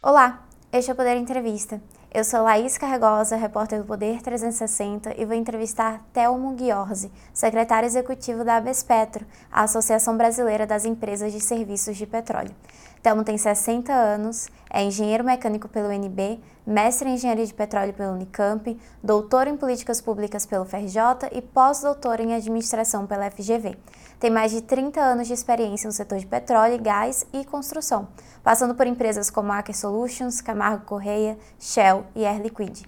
Olá, este é o Poder Entrevista. Eu sou Laís Carregosa, repórter do Poder 360 e vou entrevistar Telmo Ghiorzi, secretário executivo da Abespetro, a Associação Brasileira das Empresas de Serviços de Petróleo. Telmo tem 60 anos, é engenheiro mecânico pelo UNB, mestre em engenharia de petróleo pelo Unicamp, doutor em políticas públicas pelo FRJ e pós-doutor em administração pela FGV. Tem mais de 30 anos de experiência no setor de petróleo, gás e construção, passando por empresas como Aker Solutions, Camargo Correia, Shell e Air Liquide.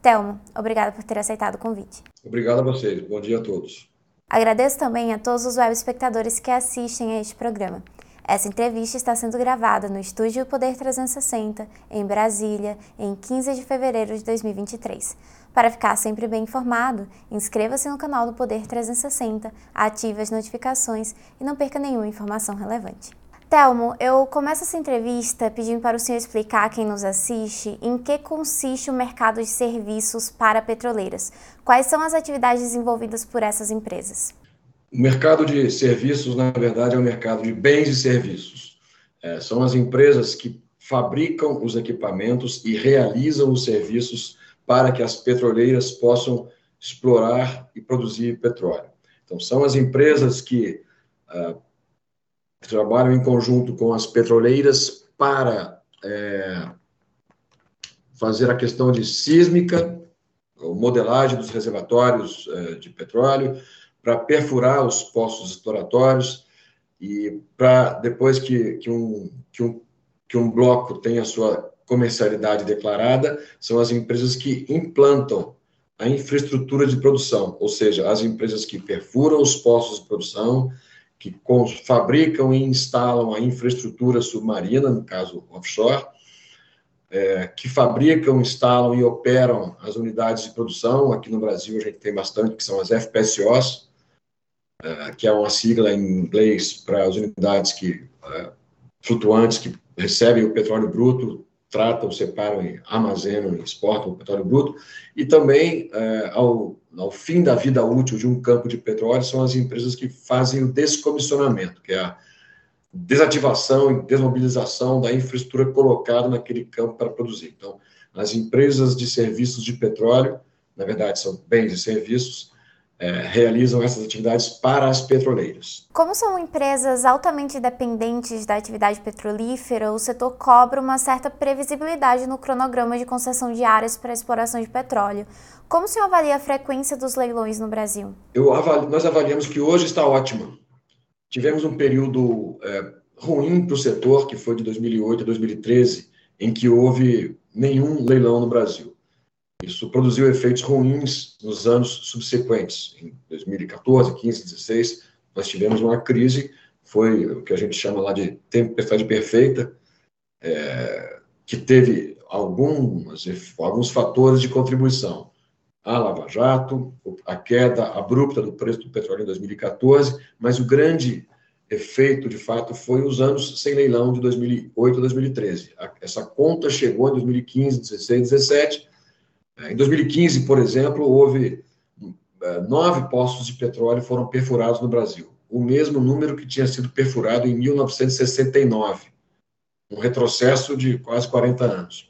Telmo, obrigada por ter aceitado o convite. Obrigado a vocês. Bom dia a todos. Agradeço também a todos os web espectadores que assistem a este programa. Essa entrevista está sendo gravada no Estúdio Poder 360, em Brasília, em 15 de fevereiro de 2023. Para ficar sempre bem informado, inscreva-se no canal do Poder 360, ative as notificações e não perca nenhuma informação relevante. Telmo, eu começo essa entrevista pedindo para o senhor explicar a quem nos assiste em que consiste o mercado de serviços para petroleiras. Quais são as atividades desenvolvidas por essas empresas? O mercado de serviços, na verdade, é o mercado de bens e serviços. É, são as empresas que fabricam os equipamentos e realizam os serviços para que as petroleiras possam explorar e produzir petróleo. Então, são as empresas que uh, trabalham em conjunto com as petroleiras para é, fazer a questão de sísmica, modelagem dos reservatórios é, de petróleo, para perfurar os poços exploratórios e para depois que, que, um, que, um, que um bloco tenha sua comercialidade declarada, são as empresas que implantam a infraestrutura de produção, ou seja, as empresas que perfuram os poços de produção, que fabricam e instalam a infraestrutura submarina, no caso offshore, é, que fabricam, instalam e operam as unidades de produção. Aqui no Brasil a gente tem bastante, que são as FPSOs, é, que é uma sigla em inglês para as unidades que, é, flutuantes que recebem o petróleo bruto, tratam, separam, armazenam e exportam o petróleo bruto, e também, é, ao, ao fim da vida útil de um campo de petróleo, são as empresas que fazem o descomissionamento, que é a desativação e desmobilização da infraestrutura colocada naquele campo para produzir. Então, as empresas de serviços de petróleo, na verdade, são bens e serviços, é, realizam essas atividades para as petroleiras. Como são empresas altamente dependentes da atividade petrolífera, o setor cobra uma certa previsibilidade no cronograma de concessão de áreas para exploração de petróleo. Como o senhor avalia a frequência dos leilões no Brasil? Avalio, nós avaliamos que hoje está ótima. Tivemos um período é, ruim para o setor, que foi de 2008 a 2013, em que houve nenhum leilão no Brasil. Isso produziu efeitos ruins nos anos subsequentes. Em 2014, 15, 16, nós tivemos uma crise, foi o que a gente chama lá de tempestade perfeita, é, que teve alguns, alguns fatores de contribuição. A Lava Jato, a queda abrupta do preço do petróleo em 2014, mas o grande efeito, de fato, foi os anos sem leilão de 2008 a 2013. Essa conta chegou em 2015, 16, 17, em 2015, por exemplo, houve é, nove poços de petróleo foram perfurados no Brasil, o mesmo número que tinha sido perfurado em 1969, um retrocesso de quase 40 anos.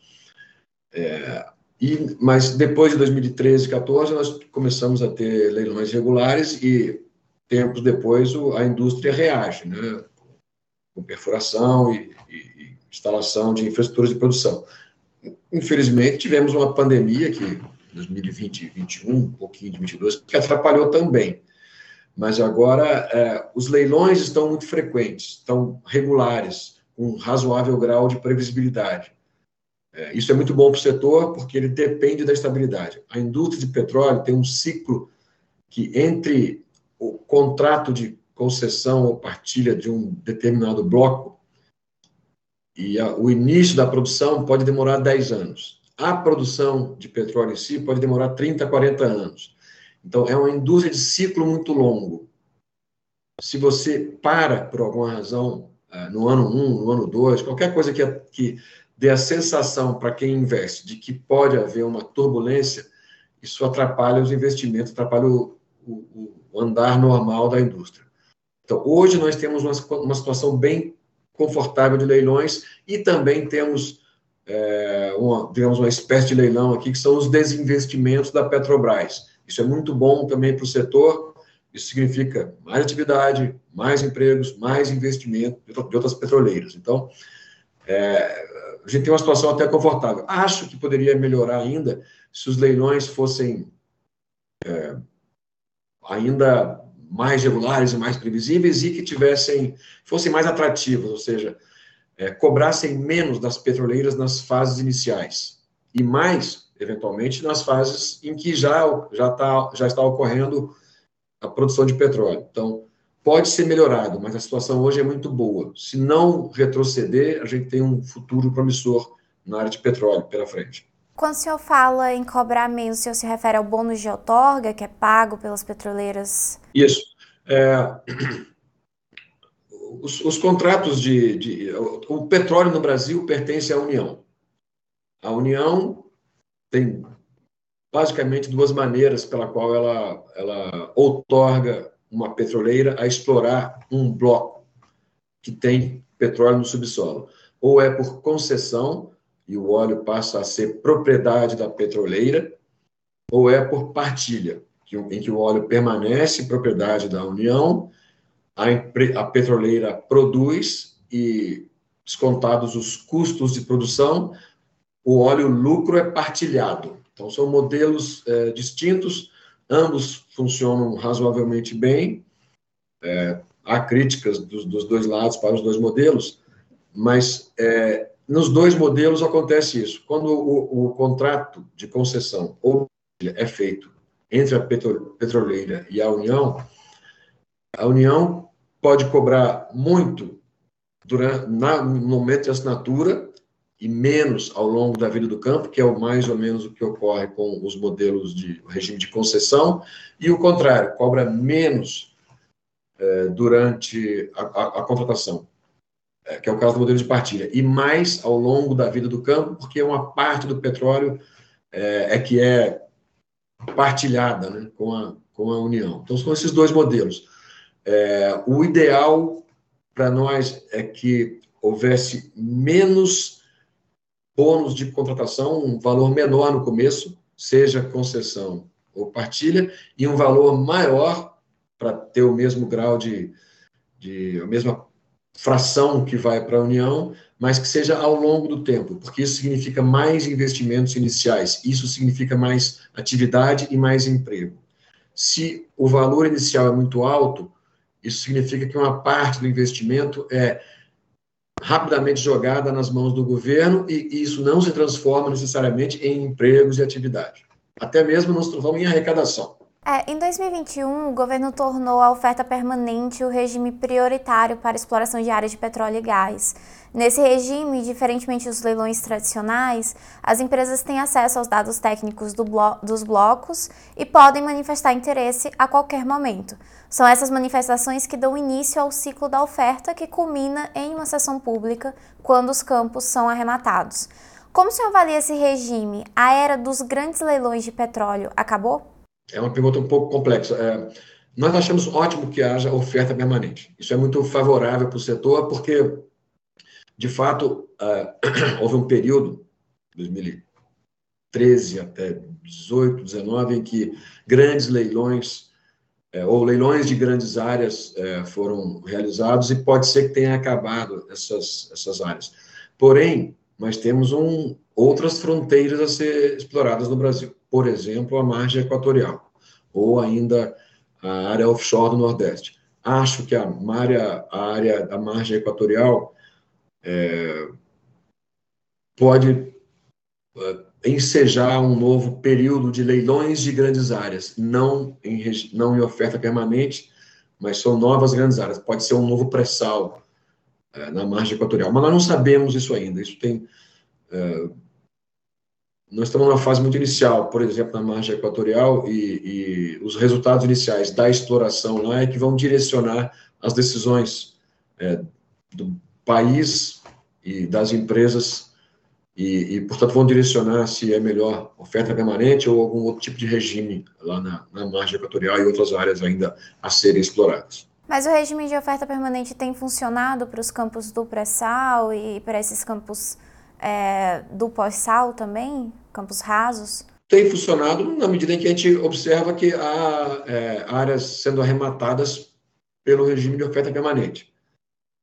É, e, mas depois de 2013 e 2014, nós começamos a ter leilões regulares e tempos depois a indústria reage, né, com perfuração e, e, e instalação de infraestruturas de produção. Infelizmente, tivemos uma pandemia que 2020 e 2021, um pouquinho de 22, que atrapalhou também. Mas agora é, os leilões estão muito frequentes, estão regulares, com um razoável grau de previsibilidade. É, isso é muito bom para o setor, porque ele depende da estabilidade. A indústria de petróleo tem um ciclo que, entre o contrato de concessão ou partilha de um determinado bloco e a, o início da produção pode demorar 10 anos. A produção de petróleo em si pode demorar 30, 40 anos. Então, é uma indústria de ciclo muito longo. Se você para, por alguma razão, é, no ano 1, um, no ano 2, qualquer coisa que, que dê a sensação para quem investe de que pode haver uma turbulência, isso atrapalha os investimentos, atrapalha o, o, o andar normal da indústria. Então, hoje nós temos uma, uma situação bem confortável de leilões e também temos é, uma, digamos, uma espécie de leilão aqui, que são os desinvestimentos da Petrobras. Isso é muito bom também para o setor, isso significa mais atividade, mais empregos, mais investimento de outras petroleiras. Então, é, a gente tem uma situação até confortável. Acho que poderia melhorar ainda se os leilões fossem é, ainda mais regulares e mais previsíveis e que tivessem fossem mais atrativos, ou seja, é, cobrassem menos das petroleiras nas fases iniciais e mais, eventualmente, nas fases em que já já, tá, já está ocorrendo a produção de petróleo. Então, pode ser melhorado, mas a situação hoje é muito boa. Se não retroceder, a gente tem um futuro promissor na área de petróleo pela frente. Quando o senhor fala em cobrar menos, o senhor se refere ao bônus de outorga, que é pago pelas petroleiras? Isso. É, os, os, contratos de, de. O petróleo no Brasil pertence à União. A União tem basicamente duas maneiras pela qual ela, ela outorga uma petroleira a explorar um bloco que tem petróleo no subsolo. Ou é por concessão, e o óleo passa a ser propriedade da petroleira, ou é por partilha, em que o óleo permanece propriedade da União, a, petroleira produz e, descontados os custos de produção, o óleo lucro é partilhado. Então, são modelos é, distintos, ambos funcionam razoavelmente bem. É, há críticas dos, dos, dois lados para os dois modelos, mas é, nos dois modelos acontece isso. Quando o, o contrato de concessão ou é feito entre a petroleira e a União, a União pode cobrar muito durante, na, no momento de assinatura e menos ao longo da vida do campo, que é o mais ou menos o que ocorre com os modelos de regime de concessão, e o contrário, cobra menos é, durante a, a, a contratação que é o caso do modelo de partilha, e mais ao longo da vida do campo, porque uma parte do petróleo é, é que é partilhada né, com, a, com a União. Então, são esses dois modelos. É, o ideal para nós é que houvesse menos bônus de contratação, um valor menor no começo, seja concessão ou partilha, e um valor maior para ter o mesmo grau de, de a mesma fração que vai para a União, mas que seja ao longo do tempo, porque isso significa mais investimentos iniciais, isso significa mais atividade e mais emprego. Se o valor inicial é muito alto, isso significa que uma parte do investimento é rapidamente jogada nas mãos do governo e isso não se transforma necessariamente em empregos e atividade. Até mesmo não se transforma em arrecadação. É, em 2021, o governo tornou a oferta permanente o regime prioritário para exploração de áreas de petróleo e gás. Nesse regime, diferentemente dos leilões tradicionais, as empresas têm acesso aos dados técnicos do blo dos blocos e podem manifestar interesse a qualquer momento. São essas manifestações que dão início ao ciclo da oferta, que culmina em uma sessão pública quando os campos são arrematados. Como senhor avalia esse regime? A era dos grandes leilões de petróleo acabou? É uma pergunta um pouco complexa. É, nós achamos ótimo que haja oferta permanente. Isso é muito favorável para o setor, porque, de fato, uh, houve um período, 2013 até 18, 19, em que grandes leilões, é, ou leilões de grandes áreas é, foram realizados, e pode ser que tenha acabado essas, essas áreas. Porém, nós temos um, outras fronteiras a ser exploradas no Brasil por exemplo, a margem equatorial, ou ainda a área offshore do Nordeste. Acho que a área, a área da margem equatorial é, pode é, ensejar um novo período de leilões de grandes áreas, não em, não em oferta permanente, mas são novas grandes áreas. Pode ser um novo pré-sal é, na margem equatorial, mas nós não sabemos isso ainda. Isso tem é, nós estamos numa fase muito inicial, por exemplo, na margem equatorial, e, e os resultados iniciais da exploração lá é que vão direcionar as decisões é, do país e das empresas, e, e, portanto, vão direcionar se é melhor oferta permanente ou algum outro tipo de regime lá na, na margem equatorial e outras áreas ainda a serem exploradas. Mas o regime de oferta permanente tem funcionado para os campos do pré-sal e para esses campos é, do pós-sal também, campos rasos? Tem funcionado na medida em que a gente observa que há é, áreas sendo arrematadas pelo regime de oferta permanente.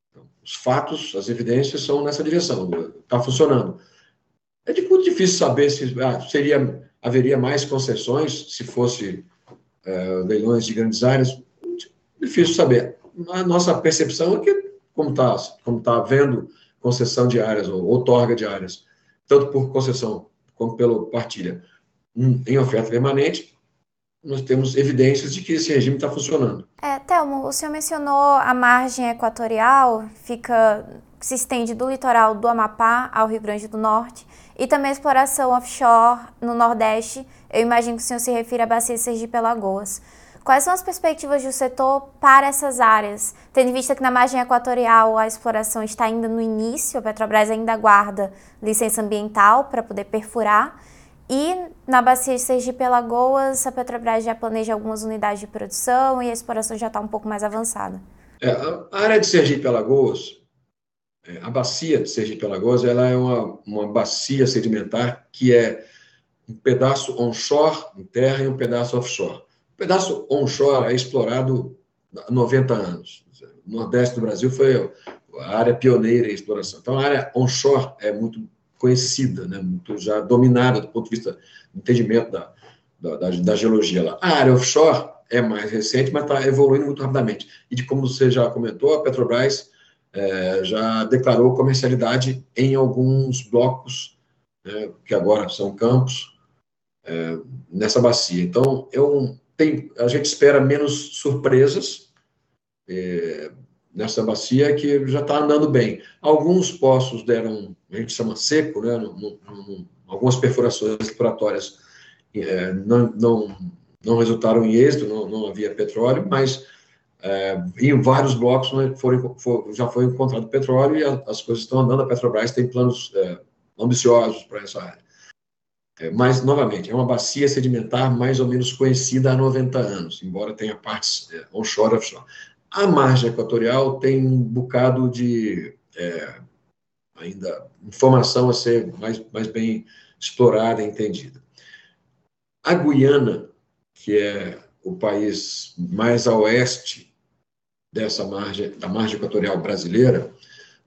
Então, os fatos, as evidências são nessa direção, está funcionando. É de muito difícil saber se ah, seria, haveria mais concessões se fosse é, leilões de grandes áreas. Difícil saber. A nossa percepção é que, como está como tá havendo concessão de áreas ou outorga de áreas, tanto por concessão como pela partilha, em oferta permanente, nós temos evidências de que esse regime está funcionando. É, Telmo, o senhor mencionou a margem equatorial, fica, se estende do litoral do Amapá ao Rio Grande do Norte, e também a exploração offshore no Nordeste. Eu imagino que o senhor se refira à bacia Sergipe-Alagoas. Quais são as perspectivas do setor para essas áreas? Tendo em vista que na margem equatorial a exploração está ainda no início, a Petrobras ainda guarda licença ambiental para poder perfurar. E na bacia de Sergipe-Alagoas, a Petrobras já planeja algumas unidades de produção e a exploração já está um pouco mais avançada. É, a área de Sergipe-Alagoas, é, a bacia de Sergipe-Alagoas, ela é uma, uma bacia sedimentar que é um pedaço onshore, em terra, e um pedaço offshore. Pedaço onshore é explorado há 90 anos. O Nordeste do Brasil foi a área pioneira em exploração. Então, a área onshore é muito conhecida, né, muito já dominada do ponto de vista do entendimento da, da, da, da geologia lá. A área offshore é mais recente, mas está evoluindo muito rapidamente. E de como você já comentou, a Petrobras é, já declarou comercialidade em alguns blocos, né, que agora são campos, é, nessa bacia. Então, é um, tem, a gente espera menos surpresas é, nessa bacia que já está andando bem. Alguns poços deram, a gente chama seco, né, no, no, no, algumas perfurações exploratórias é, não, não, não resultaram em êxito, não, não havia petróleo, mas é, em vários blocos né, foram, for, já foi encontrado petróleo e a, as coisas estão andando. A Petrobras tem planos é, ambiciosos para essa área. É, mas, novamente, é uma bacia sedimentar mais ou menos conhecida há 90 anos, embora tenha partes é, onshore e offshore. A margem equatorial tem um bocado de é, ainda informação a ser mais, mais bem explorada e entendida. A Guiana, que é o país mais a oeste dessa margem, da margem equatorial brasileira,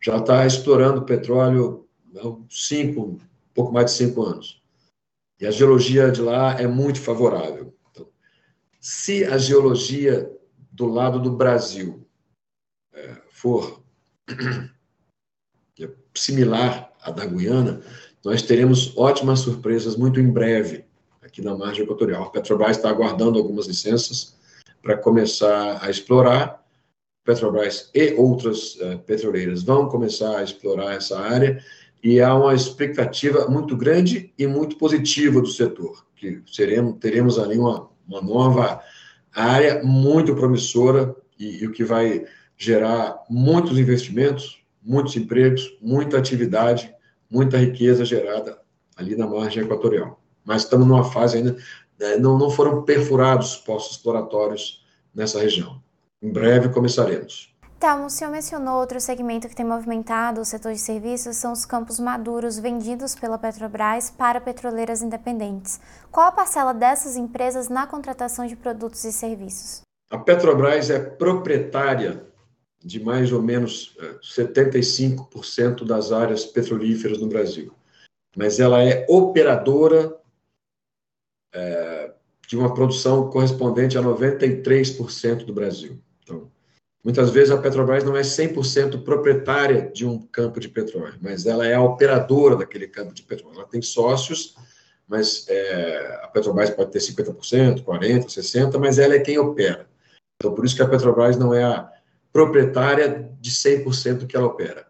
já está explorando petróleo há cinco, pouco mais de cinco anos. E a geologia de lá é muito favorável. Então, se a geologia do lado do Brasil é, for similar à da Guiana, nós teremos ótimas surpresas muito em breve aqui na margem equatorial. A Petrobras está aguardando algumas licenças para começar a explorar. Petrobras e outras uh, petroleiras vão começar a explorar essa área e há uma expectativa muito grande e muito positiva do setor, que seremos, teremos ali uma, uma nova área muito promissora e, e o que vai gerar muitos investimentos, muitos empregos, muita atividade, muita riqueza gerada ali na margem equatorial. Mas estamos numa fase ainda, né, não, não foram perfurados poços exploratórios nessa região. Em breve começaremos. Telmo, o senhor mencionou outro segmento que tem movimentado o setor de serviços são os campos maduros vendidos pela Petrobras para petroleiras independentes. Qual a parcela dessas empresas na contratação de produtos e serviços? A Petrobras é proprietária de mais ou menos 75% é, das áreas petrolíferas no Brasil, mas ela é operadora é, de uma produção correspondente a 93% do Brasil. Muitas vezes a Petrobras não é 100% proprietária de um campo de petróleo, mas ela é a operadora daquele campo de petróleo. Ela tem sócios, mas é, a Petrobras pode ter 50%, 40%, 60%, mas ela é quem opera. Então, por isso que a Petrobras não é a proprietária de 100% que ela opera.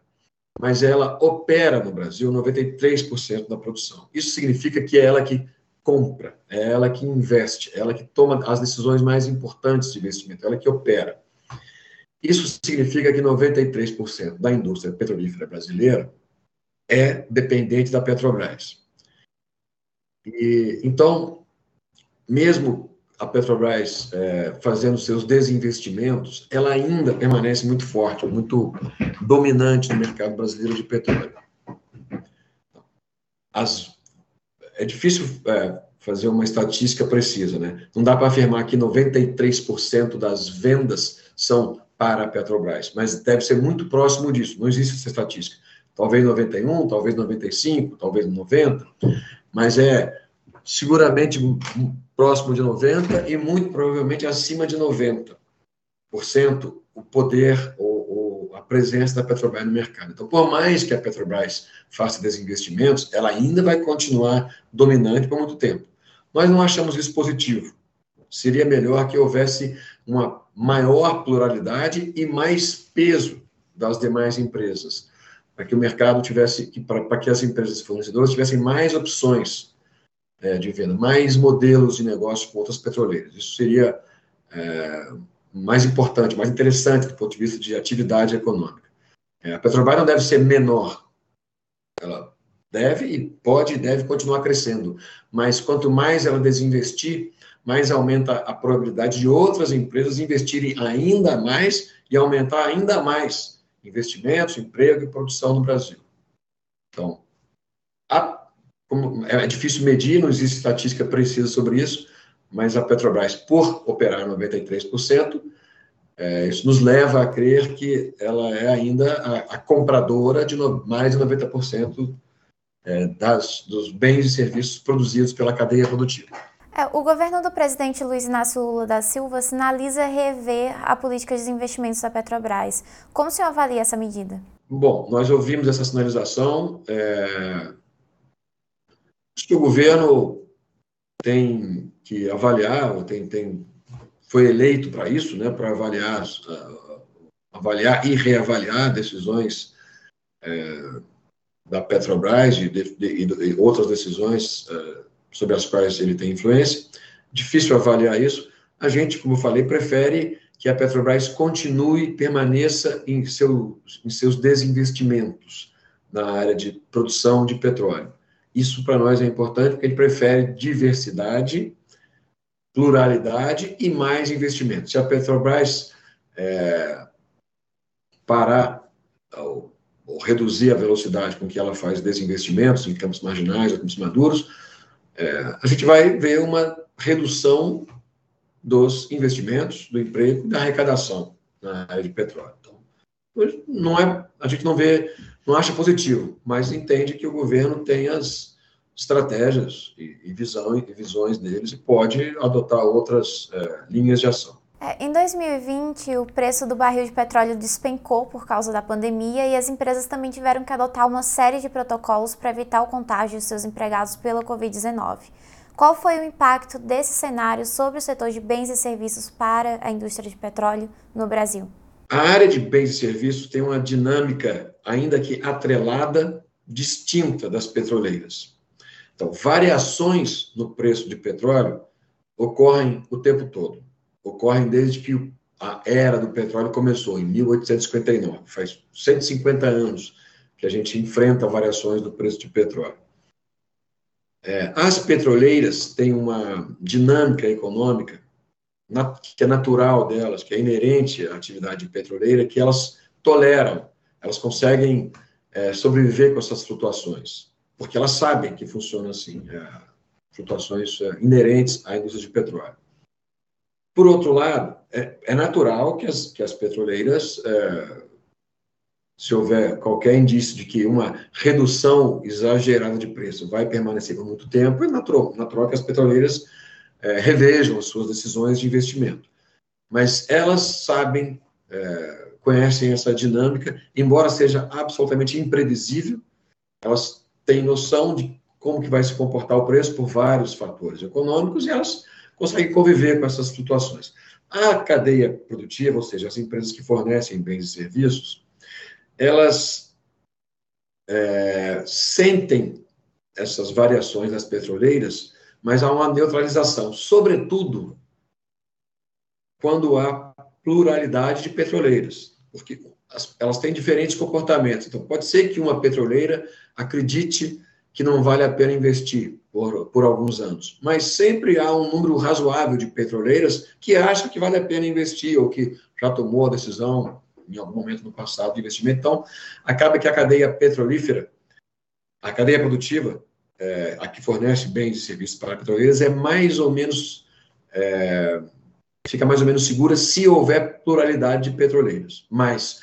Mas ela opera no Brasil 93% da produção. Isso significa que é ela que compra, é ela que investe, é ela que toma as decisões mais importantes de investimento, é ela que opera. Isso significa que 93% da indústria petrolífera brasileira é dependente da Petrobras. E, então, mesmo a Petrobras é, fazendo seus desinvestimentos, ela ainda permanece muito forte, muito dominante no mercado brasileiro de petróleo. as, é difícil é, fazer uma estatística precisa, né? Não dá para afirmar que 93% das vendas são para a Petrobras, mas deve ser muito próximo disso. Não existe essa estatística. Talvez 91, talvez 95, talvez 90, mas é seguramente próximo de 90 e muito provavelmente acima de 90% o poder ou, ou, a presença da Petrobras no mercado. Então, por mais que a Petrobras faça desinvestimentos, ela ainda vai continuar dominante por muito tempo. Nós não achamos isso positivo. Seria melhor que houvesse uma maior pluralidade e mais peso das demais empresas, para que o mercado tivesse, para que as empresas fornecedoras tivessem mais opções é, de venda, mais modelos de negócio com outras petroleiras. Isso seria é, mais importante, mais interessante do ponto de vista de atividade econômica. É, a Petrobras não deve ser menor, ela deve e pode e deve continuar crescendo, mas quanto mais ela desinvestir, mais aumenta a probabilidade de outras empresas investirem ainda mais e aumentar ainda mais investimentos, emprego e produção no Brasil. Então, a, é difícil medir, não existe estatística precisa sobre isso, mas a Petrobras, por operar 93%, é, isso nos leva a crer que ela é ainda a, a compradora de no, mais de 90% é, das, dos bens e serviços produzidos pela cadeia produtiva. É, o governo do presidente Luiz Inácio Lula da Silva sinaliza rever a política de investimentos da Petrobras. Como o senhor avalia essa medida? Bom, nós ouvimos essa sinalização. É... Acho que o governo tem que avaliar, tem, tem, foi eleito para isso, né, para avaliar, uh, avaliar e reavaliar decisões é, da Petrobras e, de, de, de, outras decisões uh, sobre as quais ele tem influência. Difícil avaliar isso. A gente, como eu falei, prefere que a Petrobras continue, permaneça em, seu, em seus desinvestimentos na área de produção de petróleo. Isso para nós é importante porque ele prefere diversidade, pluralidade e mais investimento. Se a Petrobras é, parar ou, ou, reduzir a velocidade com que ela faz desinvestimentos em campos marginais ou campos maduros, é, a gente vai ver uma redução dos investimentos, do emprego da arrecadação na área de petróleo. Então, não é, a gente não vê, não acha positivo, mas entende que o governo tem as estratégias e, e, visão, e visões deles e pode adotar outras é, linhas de ação. É, em 2020, o preço do barril de petróleo despencou por causa da pandemia e as empresas também tiveram que adotar uma série de protocolos para evitar o contágio de seus empregados pela Covid-19. Qual foi o impacto desse cenário sobre o setor de bens e serviços para a indústria de petróleo no Brasil? A área de bens e serviços tem uma dinâmica, ainda que atrelada, distinta das petroleiras. Então, variações no preço de petróleo ocorrem o tempo todo ocorrem desde que a era do petróleo começou, em 1859. Faz 150 anos que a gente enfrenta variações do preço de petróleo. É, as petroleiras têm uma dinâmica econômica que é natural delas, que é inerente à atividade petroleira, que elas toleram, elas conseguem é, sobreviver com essas flutuações, porque elas sabem que funciona assim, é, flutuações é, inerentes à indústria de petróleo. Por outro lado, é, é natural que as, que as petroleiras, é, se houver qualquer indício de que uma redução exagerada de preço vai permanecer por muito tempo, é natural, natural que as petroleiras é, revejam as suas decisões de investimento. Mas elas sabem, é, conhecem essa dinâmica, embora seja absolutamente imprevisível, elas têm noção de como que vai se comportar o preço por vários fatores econômicos e elas conseguem conviver com essas flutuações. A cadeia produtiva, ou seja, as empresas que fornecem bens e serviços, elas é, sentem essas variações das petroleiras, mas há uma neutralização, sobretudo quando há pluralidade de petroleiras, porque elas têm diferentes comportamentos. Então, pode ser que uma petroleira acredite que não vale a pena investir por, por alguns anos. Mas sempre há um número razoável de petroleiras que acham que vale a pena investir ou que já tomou a decisão em algum momento no passado de investimento. Então, acaba que a cadeia petrolífera, a cadeia produtiva, é, a que fornece bens e serviços para petroleiras é mais ou menos é, fica mais ou menos segura se houver pluralidade de petroleiras. Mas,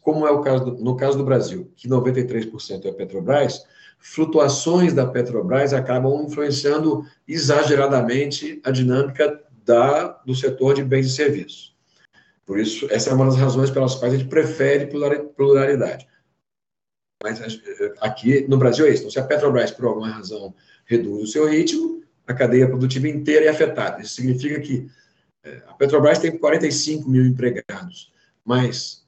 como é o caso do, no caso do Brasil, que 93% é Petrobras, flutuações da Petrobras acabam influenciando exageradamente a dinâmica da, do setor de bens e serviços. Por isso, essa é uma das razões pelas quais a gente prefere pluralidade. Mas eh, aqui no Brasil é isso. Então, se a Petrobras, por alguma razão, reduz o seu ritmo, a cadeia produtiva inteira é afetada. Isso significa que eh, a Petrobras tem 45 mil empregados, mas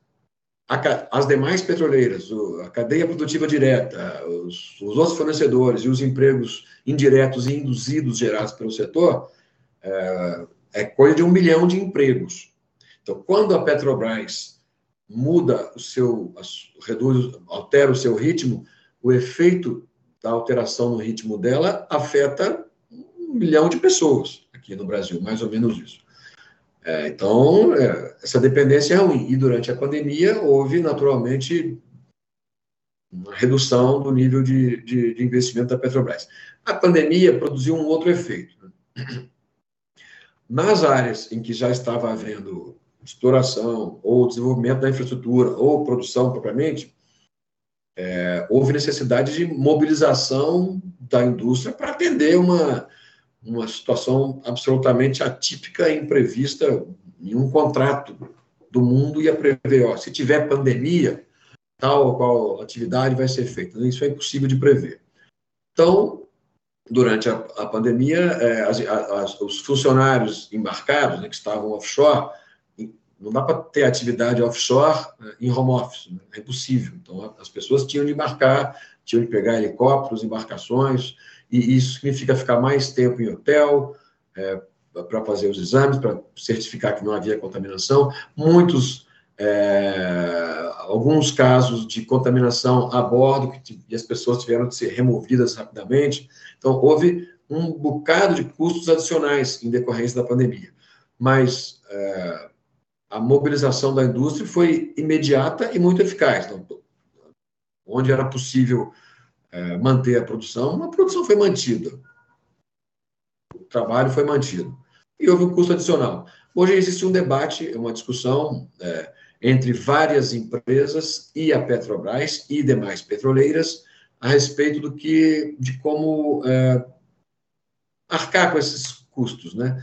as demais petroleiras, a cadeia produtiva direta, os, os, outros fornecedores e os empregos indiretos e induzidos gerados pelo setor, é, é coisa de um milhão de empregos. Então, quando a Petrobras muda o seu, reduz, altera o seu ritmo, o efeito da alteração no ritmo dela afeta um milhão de pessoas aqui no Brasil, mais ou menos isso. É, então, é, essa dependência é ruim. E durante a pandemia, houve naturalmente uma redução do nível de, de, de investimento da Petrobras. A pandemia produziu um outro efeito. Né? Nas áreas em que já estava havendo exploração, ou desenvolvimento da infraestrutura, ou produção propriamente, é, houve necessidade de mobilização da indústria para atender uma, uma situação absolutamente atípica e imprevista em um contrato do mundo ia prever, ó, se tiver pandemia, tal ou qual atividade vai ser feita. Isso é impossível de prever. Então, durante a, a pandemia, é, as, as, os funcionários embarcados, né, que estavam offshore, não dá para ter atividade offshore né, em home office, né? é impossível. Então, as pessoas tinham de embarcar, tinham de pegar helicópteros, embarcações, e isso significa ficar mais tempo em hotel, é, para fazer os exames, para certificar que não havia contaminação. Muitos, é, alguns casos de contaminação a bordo, que, e as pessoas tiveram de ser removidas rapidamente. Então, houve um bocado de custos adicionais em decorrência da pandemia. Mas é, a mobilização da indústria foi imediata e muito eficaz. Então, onde era possível é, manter a produção, a produção foi mantida. O trabalho foi mantido. E houve um custo adicional. Hoje existe um debate, uma discussão é, entre várias empresas e a Petrobras e demais petroleiras a respeito do que, de como é, arcar com esses custos, né?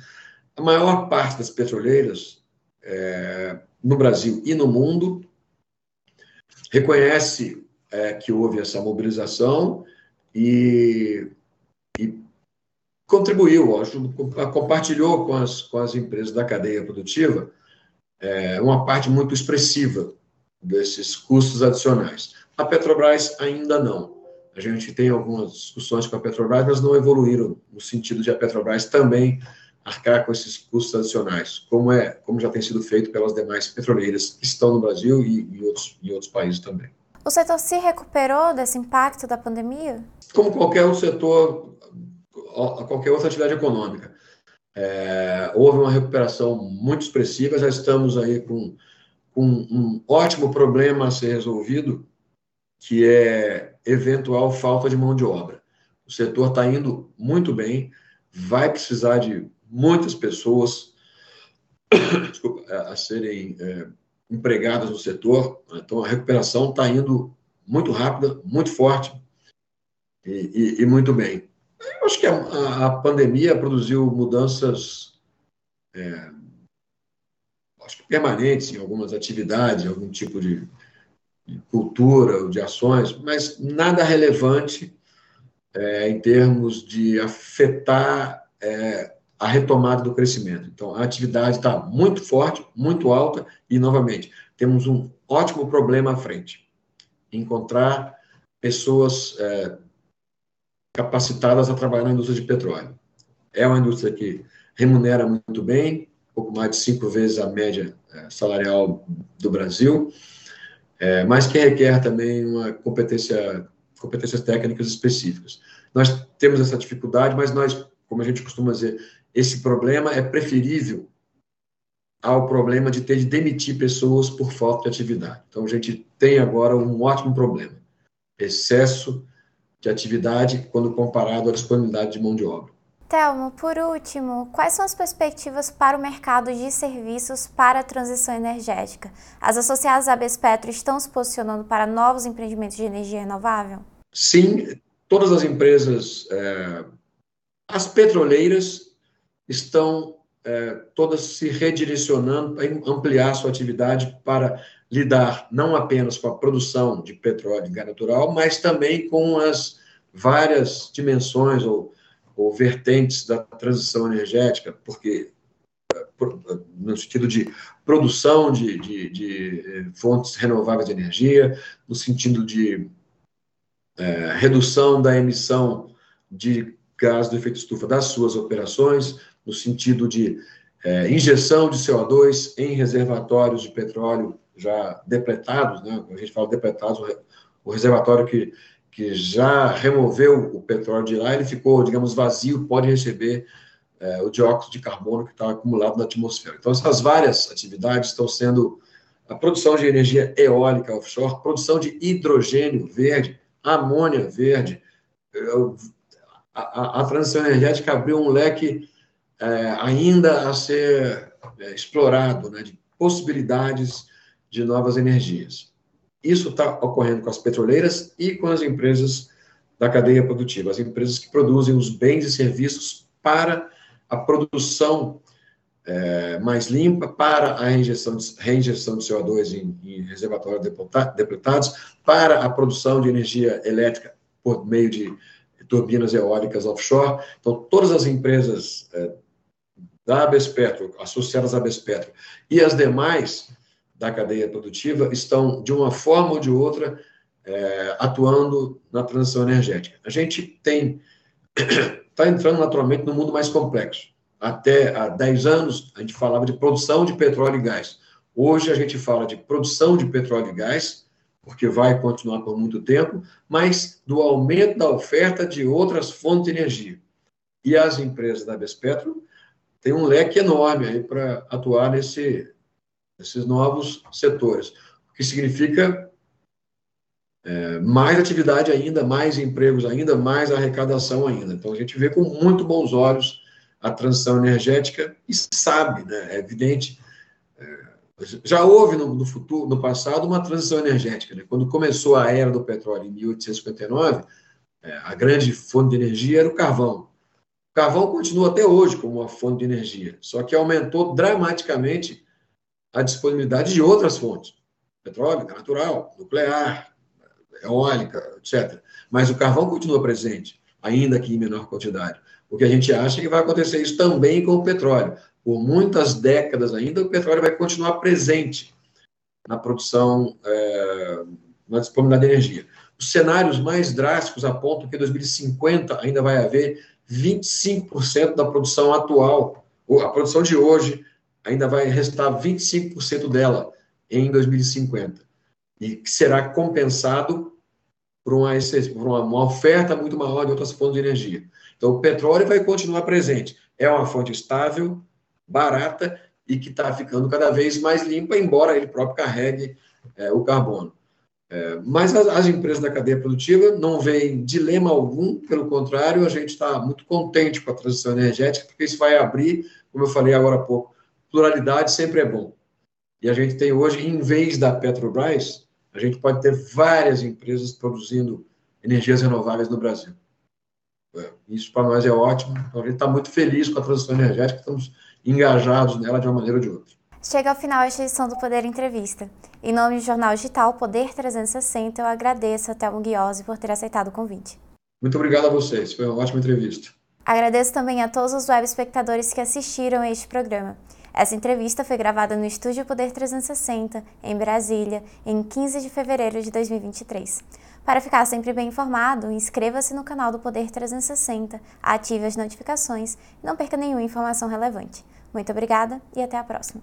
A maior parte das petroleiras é, no Brasil e no mundo, reconhece é, que houve essa mobilização e, e contribuiu, compartilhou com as, com as empresas da cadeia produtiva é, uma parte muito expressiva desses custos adicionais. A Petrobras ainda não. A gente tem algumas discussões com a Petrobras, mas não evoluíram no sentido de a Petrobras também arcar com esses custos adicionais, como é, como já tem sido feito pelas demais petroleiras que estão no Brasil e em outros, outros países também. O setor se recuperou desse impacto da pandemia? Como qualquer outro setor, qualquer outra atividade econômica. É, houve uma recuperação muito expressiva, já estamos aí com, com um ótimo problema a ser resolvido, que é eventual falta de mão de obra. O setor está indo muito bem, vai precisar de muitas pessoas a serem é, empregadas no setor. Então, a recuperação está indo muito rápida, muito forte e, e, e muito bem. Eu acho que a, a pandemia produziu mudanças é, acho que permanentes em algumas atividades, algum tipo de, de cultura ou de ações, mas nada relevante é, em termos de afetar é, a retomada do crescimento. Então, a atividade está muito forte, muito alta, e, novamente, temos um ótimo problema à frente: encontrar pessoas é, capacitadas a trabalhar na indústria de petróleo. É uma indústria que remunera muito bem, pouco mais de cinco vezes a média é, salarial do Brasil, é, mas que requer também uma competência, competências técnicas específicas. Nós temos essa dificuldade, mas nós, como a gente costuma dizer, esse problema é preferível ao problema de ter de demitir pessoas por falta de atividade. Então, a gente tem agora um ótimo problema: excesso de atividade quando comparado à disponibilidade de mão de obra. Telmo, por último, quais são as perspectivas para o mercado de serviços para a transição energética? As associadas à Bespetro estão se posicionando para novos empreendimentos de energia renovável? Sim, todas as empresas, é, as petroleiras estão é, todas se redirecionando para ampliar sua atividade para lidar não apenas com a produção de petróleo e gás natural, mas também com as várias dimensões ou ou vertentes da transição energética, porque no sentido de produção de, de, de eh, fontes renováveis de energia, no sentido de é, redução da emissão de gás do efeito estufa das suas operações, no sentido de é, injeção de CO2 em reservatórios de petróleo já depletados, né? a gente fala depletados, o reservatório que que já removeu o petróleo de lá, ele ficou, digamos, vazio, pode receber é, o dióxido de carbono que está acumulado na atmosfera. Então, essas várias atividades estão sendo a produção de energia eólica offshore, produção de hidrogênio verde, amônia verde. A, a, a transição energética abriu um leque é, ainda a ser é, explorado, né, de possibilidades de novas energias. Isso está ocorrendo com as petroleiras e com as empresas da cadeia produtiva, as empresas que produzem os bens e serviços para a produção é, mais limpa, para a reinjeção de, reinjeção de CO2 em, em reservatórios depletados, para a produção de energia elétrica por meio de turbinas eólicas offshore. Então, todas as empresas é, da Bespetro, associadas à Bespetro, e as demais da cadeia produtiva estão, de uma forma ou de outra, é, atuando na transição energética. A gente tem está entrando naturalmente no mundo mais complexo. Até há 10 anos, a gente falava de produção de petróleo e gás. Hoje, a gente fala de produção de petróleo e gás, porque vai continuar por muito tempo, mas do aumento da oferta de outras fontes de energia. E as empresas da Bespetro têm um leque enorme aí para atuar nesse, esses novos setores, o que significa é, mais atividade ainda, mais empregos ainda, mais arrecadação ainda. Então, a gente vê com muito bons olhos a transição energética e sabe, né, é evidente, é, já houve no, no, futuro, no passado, uma transição energética. Né? Quando começou a era do petróleo, em 1859, é, a grande fonte de energia era o carvão. Carvão continua até hoje como uma fonte de energia, só que aumentou dramaticamente a disponibilidade de outras fontes, petróleo, natural, nuclear, eólica, etc. Mas o carvão continua presente, ainda que em menor quantidade. O que a gente acha que vai acontecer isso também com o petróleo. Por muitas décadas ainda, o petróleo vai continuar presente na produção, é, na disponibilidade de energia. Os cenários mais drásticos apontam que em 2050 ainda vai haver 25% da produção atual, a produção de hoje, ainda vai restar 25% dela em 2050 e que será compensado por uma, por uma, oferta muito maior de outras fontes de energia. Então, o petróleo vai continuar presente. É uma fonte estável, barata e que está ficando cada vez mais limpa, embora ele próprio carregue é, o carbono. É, mas as, as, empresas da cadeia produtiva não veem dilema algum, pelo contrário, a gente está muito contente com a transição energética, porque isso vai abrir, como eu falei agora há pouco, pluralidade sempre é bom. E a gente tem hoje, em vez da Petrobras, a gente pode ter várias empresas produzindo energias renováveis no Brasil. É, isso para nós é ótimo. Então a gente está muito feliz com a transição energética, estamos engajados nela de uma maneira ou de outra. Chega ao final esta edição do Poder Entrevista. Em nome do jornal digital Poder 360, eu agradeço a Thelmo Guiose por ter aceitado o convite. Muito obrigado a vocês, foi uma ótima entrevista. Agradeço também a todos os web espectadores que assistiram a este programa. Essa entrevista foi gravada no Estúdio Poder 360, em Brasília, em 15 de fevereiro de 2023. Para ficar sempre bem informado, inscreva-se no canal do Poder 360, ative as notificações e não perca nenhuma informação relevante. Muito obrigada e até a próxima.